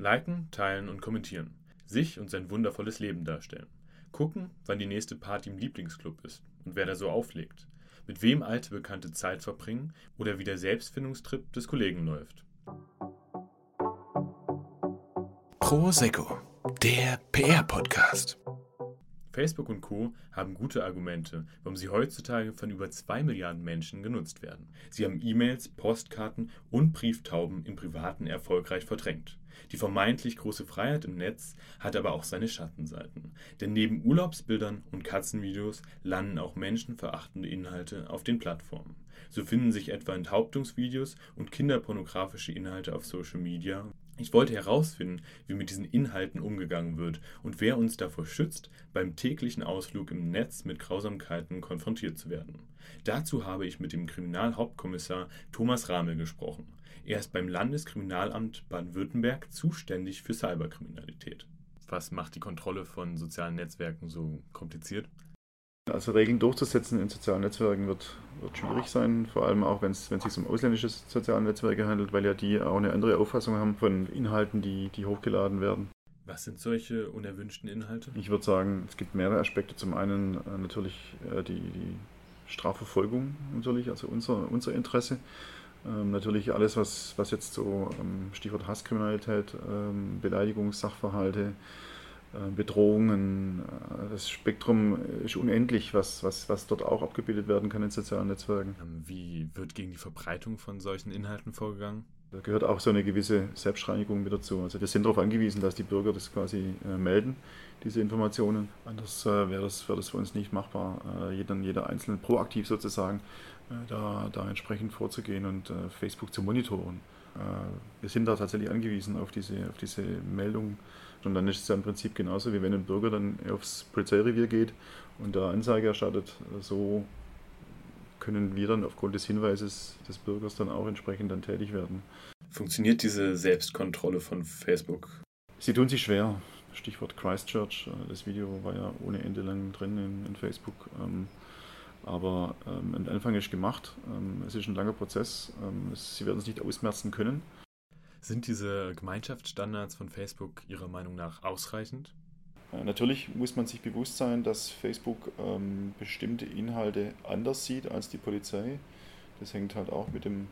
Liken, teilen und kommentieren. Sich und sein wundervolles Leben darstellen. Gucken, wann die nächste Party im Lieblingsclub ist und wer da so auflegt. Mit wem alte Bekannte Zeit verbringen oder wie der Selbstfindungstrip des Kollegen läuft. Prosecco, der PR-Podcast. Facebook und Co. haben gute Argumente, warum sie heutzutage von über 2 Milliarden Menschen genutzt werden. Sie haben E-Mails, Postkarten und Brieftauben im Privaten erfolgreich verdrängt. Die vermeintlich große Freiheit im Netz hat aber auch seine Schattenseiten. Denn neben Urlaubsbildern und Katzenvideos landen auch menschenverachtende Inhalte auf den Plattformen. So finden sich etwa Enthauptungsvideos und kinderpornografische Inhalte auf Social Media ich wollte herausfinden, wie mit diesen Inhalten umgegangen wird und wer uns davor schützt, beim täglichen Ausflug im Netz mit Grausamkeiten konfrontiert zu werden. Dazu habe ich mit dem Kriminalhauptkommissar Thomas Ramel gesprochen. Er ist beim Landeskriminalamt Baden-Württemberg zuständig für Cyberkriminalität. Was macht die Kontrolle von sozialen Netzwerken so kompliziert? Also Regeln durchzusetzen in sozialen Netzwerken wird, wird schwierig sein, vor allem auch wenn es sich um ausländische soziale Netzwerke handelt, weil ja die auch eine andere Auffassung haben von Inhalten, die, die hochgeladen werden. Was sind solche unerwünschten Inhalte? Ich würde sagen, es gibt mehrere Aspekte. Zum einen äh, natürlich äh, die, die, Strafverfolgung, natürlich, also unser, unser Interesse. Ähm, natürlich alles, was, was jetzt so ähm, Stichwort Hasskriminalität, ähm, Beleidigungssachverhalte, äh, Bedrohungen. Äh, das Spektrum ist unendlich, was, was, was dort auch abgebildet werden kann in sozialen Netzwerken. Ähm, wie wird gegen die Verbreitung von solchen Inhalten vorgegangen? Da gehört auch so eine gewisse Selbstreinigung mit dazu. Also wir sind darauf angewiesen, dass die Bürger das quasi äh, melden, diese Informationen. Anders äh, wäre das, wär das für uns nicht machbar, äh, jeder, jeder Einzelne proaktiv sozusagen äh, da, da entsprechend vorzugehen und Facebook zu monitoren. wir sind da tatsächlich angewiesen auf diese, auf diese Meldung und dann ist es ja im Prinzip genauso, wie wenn ein Bürger dann aufs Polizeirevier geht und da Anzeige erstattet. So können wir dann aufgrund des Hinweises des Bürgers dann auch entsprechend dann tätig werden. Funktioniert diese Selbstkontrolle von Facebook? Sie tun sich schwer. Stichwort Christchurch. Das Video war ja ohne Ende lang drin in, in Facebook. Ähm, aber ähm, ein Anfang ist gemacht. Ähm, es ist ein langer Prozess. Sie werden es nicht ausmerzen können. Sind diese Gemeinschaftsstandards von Facebook Ihrer Meinung nach ausreichend? Natürlich muss man sich bewusst sein, dass Facebook ähm, bestimmte Inhalte anders sieht als die Polizei. Das hängt halt auch mit dem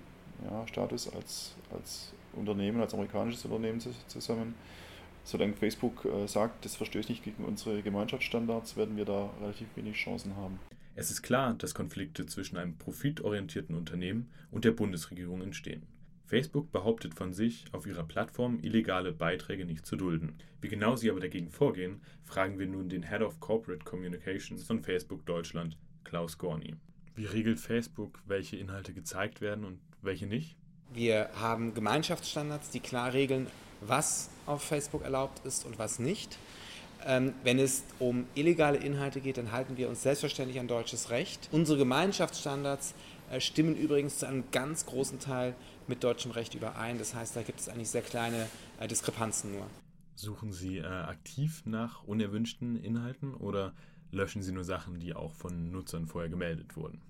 ja, Status als, als Unternehmen, als amerikanisches Unternehmen zusammen. Solange Facebook äh, sagt, das verstößt nicht gegen unsere Gemeinschaftsstandards, werden wir da relativ wenig Chancen haben. Es ist klar, dass Konflikte zwischen einem profitorientierten Unternehmen und der Bundesregierung entstehen. Facebook behauptet von sich, auf ihrer Plattform illegale Beiträge nicht zu dulden. Wie genau sie aber dagegen vorgehen, fragen wir nun den Head of Corporate Communications von Facebook Deutschland, Klaus Gorni. Wie regelt Facebook, welche Inhalte gezeigt werden und welche nicht? Wir haben Gemeinschaftsstandards, die klar regeln, was auf Facebook erlaubt ist und was nicht. Ähm, wenn es um illegale Inhalte geht, dann halten wir uns selbstverständlich an deutsches Recht. Unsere Gemeinschaftsstandards stimmen übrigens zu einem ganz großen Teil mit deutschem Recht überein. Das heißt, da gibt es eigentlich sehr kleine äh, Diskrepanzen nur. Suchen Sie äh, aktiv nach unerwünschten Inhalten oder löschen Sie nur Sachen, die auch von Nutzern vorher gemeldet wurden?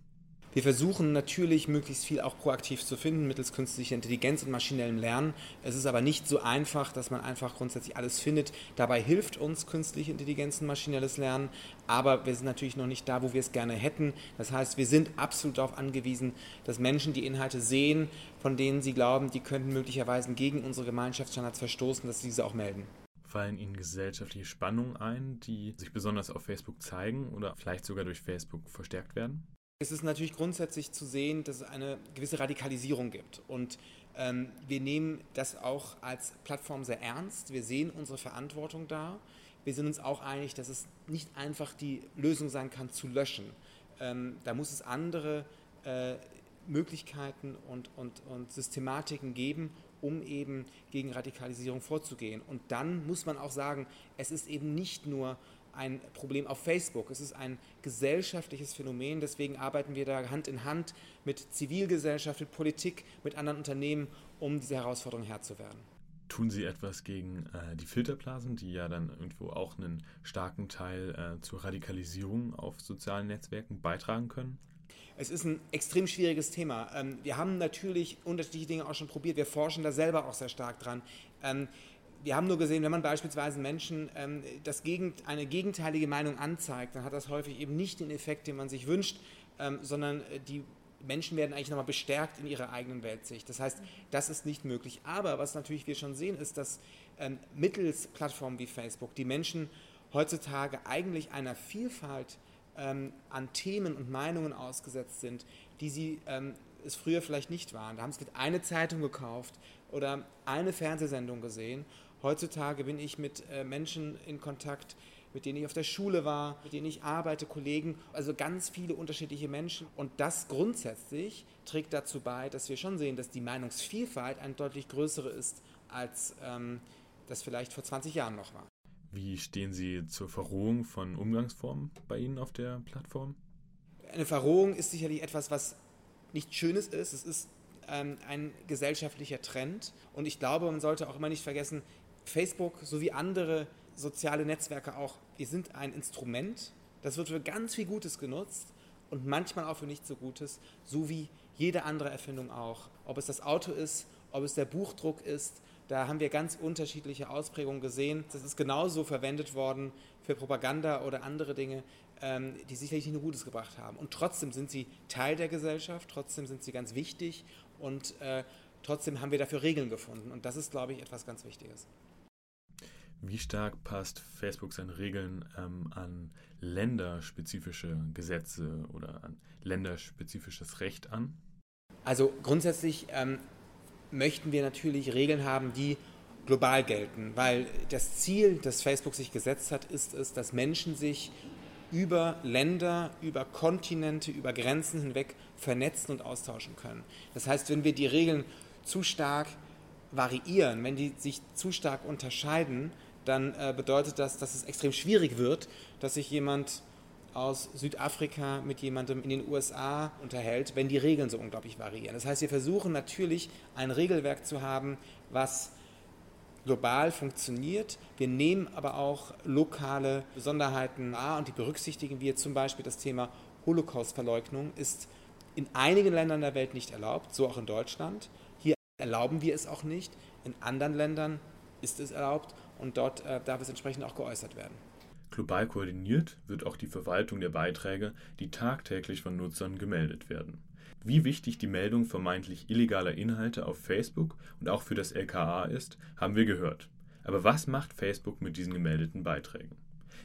Wir versuchen natürlich möglichst viel auch proaktiv zu finden mittels künstlicher Intelligenz und maschinellem Lernen. Es ist aber nicht so einfach, dass man einfach grundsätzlich alles findet. Dabei hilft uns künstliche Intelligenz und maschinelles Lernen, aber wir sind natürlich noch nicht da, wo wir es gerne hätten. Das heißt, wir sind absolut darauf angewiesen, dass Menschen die Inhalte sehen, von denen sie glauben, die könnten möglicherweise gegen unsere Gemeinschaftsstandards verstoßen, dass sie diese auch melden. Fallen Ihnen gesellschaftliche Spannungen ein, die sich besonders auf Facebook zeigen oder vielleicht sogar durch Facebook verstärkt werden? Es ist natürlich grundsätzlich zu sehen, dass es eine gewisse Radikalisierung gibt. Und ähm, wir nehmen das auch als Plattform sehr ernst. Wir sehen unsere Verantwortung da. Wir sind uns auch einig, dass es nicht einfach die Lösung sein kann, zu löschen. Ähm, da muss es andere äh, Möglichkeiten und, und, und Systematiken geben, um eben gegen Radikalisierung vorzugehen. Und dann muss man auch sagen, es ist eben nicht nur ein Problem auf Facebook. Es ist ein gesellschaftliches Phänomen. Deswegen arbeiten wir da Hand in Hand mit Zivilgesellschaft, mit Politik, mit anderen Unternehmen, um dieser Herausforderung Herr zu werden. Tun Sie etwas gegen äh, die Filterblasen, die ja dann irgendwo auch einen starken Teil äh, zur Radikalisierung auf sozialen Netzwerken beitragen können? Es ist ein extrem schwieriges Thema. Ähm, wir haben natürlich unterschiedliche Dinge auch schon probiert. Wir forschen da selber auch sehr stark dran. Ähm, wir haben nur gesehen, wenn man beispielsweise Menschen ähm, das Gegend, eine gegenteilige Meinung anzeigt, dann hat das häufig eben nicht den Effekt, den man sich wünscht, ähm, sondern äh, die Menschen werden eigentlich nochmal bestärkt in ihrer eigenen Weltsicht. Das heißt, das ist nicht möglich. Aber was natürlich wir schon sehen, ist, dass ähm, mittels Plattformen wie Facebook die Menschen heutzutage eigentlich einer Vielfalt ähm, an Themen und Meinungen ausgesetzt sind, die sie ähm, es früher vielleicht nicht waren. Da haben sie eine Zeitung gekauft oder eine Fernsehsendung gesehen. Heutzutage bin ich mit äh, Menschen in Kontakt, mit denen ich auf der Schule war, mit denen ich arbeite, Kollegen, also ganz viele unterschiedliche Menschen. Und das grundsätzlich trägt dazu bei, dass wir schon sehen, dass die Meinungsvielfalt eine deutlich größere ist, als ähm, das vielleicht vor 20 Jahren noch war. Wie stehen Sie zur Verrohung von Umgangsformen bei Ihnen auf der Plattform? Eine Verrohung ist sicherlich etwas, was nicht Schönes ist. Es ist ähm, ein gesellschaftlicher Trend. Und ich glaube, man sollte auch immer nicht vergessen, Facebook sowie andere soziale Netzwerke auch, wir sind ein Instrument, das wird für ganz viel Gutes genutzt und manchmal auch für nicht so Gutes, so wie jede andere Erfindung auch. Ob es das Auto ist, ob es der Buchdruck ist, da haben wir ganz unterschiedliche Ausprägungen gesehen. Das ist genauso verwendet worden für Propaganda oder andere Dinge, ähm, die sicherlich nicht nur Gutes gebracht haben. Und trotzdem sind sie Teil der Gesellschaft, trotzdem sind sie ganz wichtig und äh, trotzdem haben wir dafür Regeln gefunden. Und das ist, glaube ich, etwas ganz Wichtiges. Wie stark passt Facebook seine Regeln ähm, an länderspezifische Gesetze oder an länderspezifisches Recht an? Also grundsätzlich ähm, möchten wir natürlich Regeln haben, die global gelten, weil das Ziel, das Facebook sich gesetzt hat, ist es, dass Menschen sich über Länder, über Kontinente, über Grenzen hinweg vernetzen und austauschen können. Das heißt, wenn wir die Regeln zu stark variieren, wenn die sich zu stark unterscheiden, dann äh, bedeutet das, dass es extrem schwierig wird, dass sich jemand aus Südafrika mit jemandem in den USA unterhält, wenn die Regeln so unglaublich variieren. Das heißt, wir versuchen natürlich ein Regelwerk zu haben, was global funktioniert. Wir nehmen aber auch lokale Besonderheiten wahr und die berücksichtigen wir. Zum Beispiel das Thema Holocaust-Verleugnung ist in einigen Ländern der Welt nicht erlaubt, so auch in Deutschland. Hier erlauben wir es auch nicht. In anderen Ländern ist es erlaubt und dort äh, darf es entsprechend auch geäußert werden. Global koordiniert wird auch die Verwaltung der Beiträge, die tagtäglich von Nutzern gemeldet werden. Wie wichtig die Meldung vermeintlich illegaler Inhalte auf Facebook und auch für das LKA ist, haben wir gehört. Aber was macht Facebook mit diesen gemeldeten Beiträgen?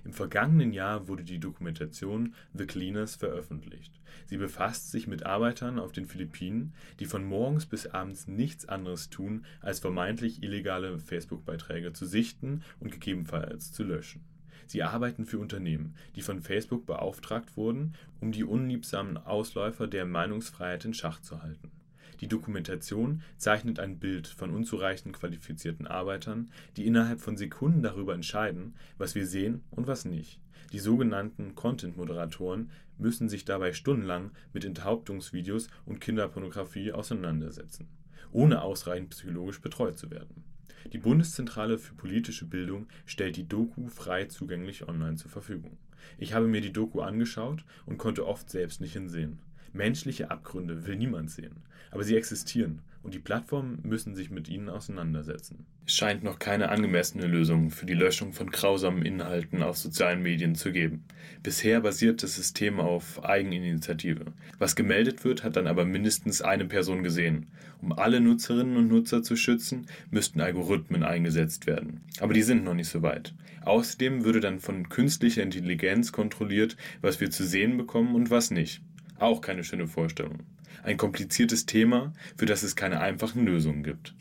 Im vergangenen Jahr wurde die Dokumentation The Cleaners veröffentlicht. Sie befasst sich mit Arbeitern auf den Philippinen, die von morgens bis abends nichts anderes tun, als vermeintlich illegale Facebook-Beiträge zu sichten und gegebenenfalls zu löschen. Sie arbeiten für Unternehmen, die von Facebook beauftragt wurden, um die unliebsamen Ausläufer der Meinungsfreiheit in Schach zu halten die Dokumentation zeichnet ein Bild von unzureichend qualifizierten Arbeitern, die innerhalb von Sekunden darüber entscheiden, was wir sehen und was nicht. Die sogenannten Content-Moderatoren müssen sich dabei stundenlang mit Enthauptungsvideos und Kinderpornografie auseinandersetzen, ohne ausreichend psychologisch betreut zu werden. Die Bundeszentrale für politische Bildung stellt die Doku frei zugänglich online zur Verfügung. Ich habe mir die Doku angeschaut und konnte oft selbst nicht hinsehen. Menschliche Abgründe will niemand sehen, aber sie existieren und die Plattformen müssen sich mit ihnen auseinandersetzen. Es scheint noch keine angemessene Lösung für die Löschung von grausamen Inhalten auf sozialen Medien zu geben. Bisher basiert das System auf Eigeninitiative. Was gemeldet wird, hat dann aber mindestens eine Person gesehen. Um alle Nutzerinnen und Nutzer zu schützen, müssten Algorithmen eingesetzt werden. Aber die sind noch nicht so weit. Außerdem würde dann von künstlicher Intelligenz kontrolliert, was wir zu sehen bekommen und was nicht. Auch keine schöne Vorstellung. Ein kompliziertes Thema, für das es keine einfachen Lösungen gibt.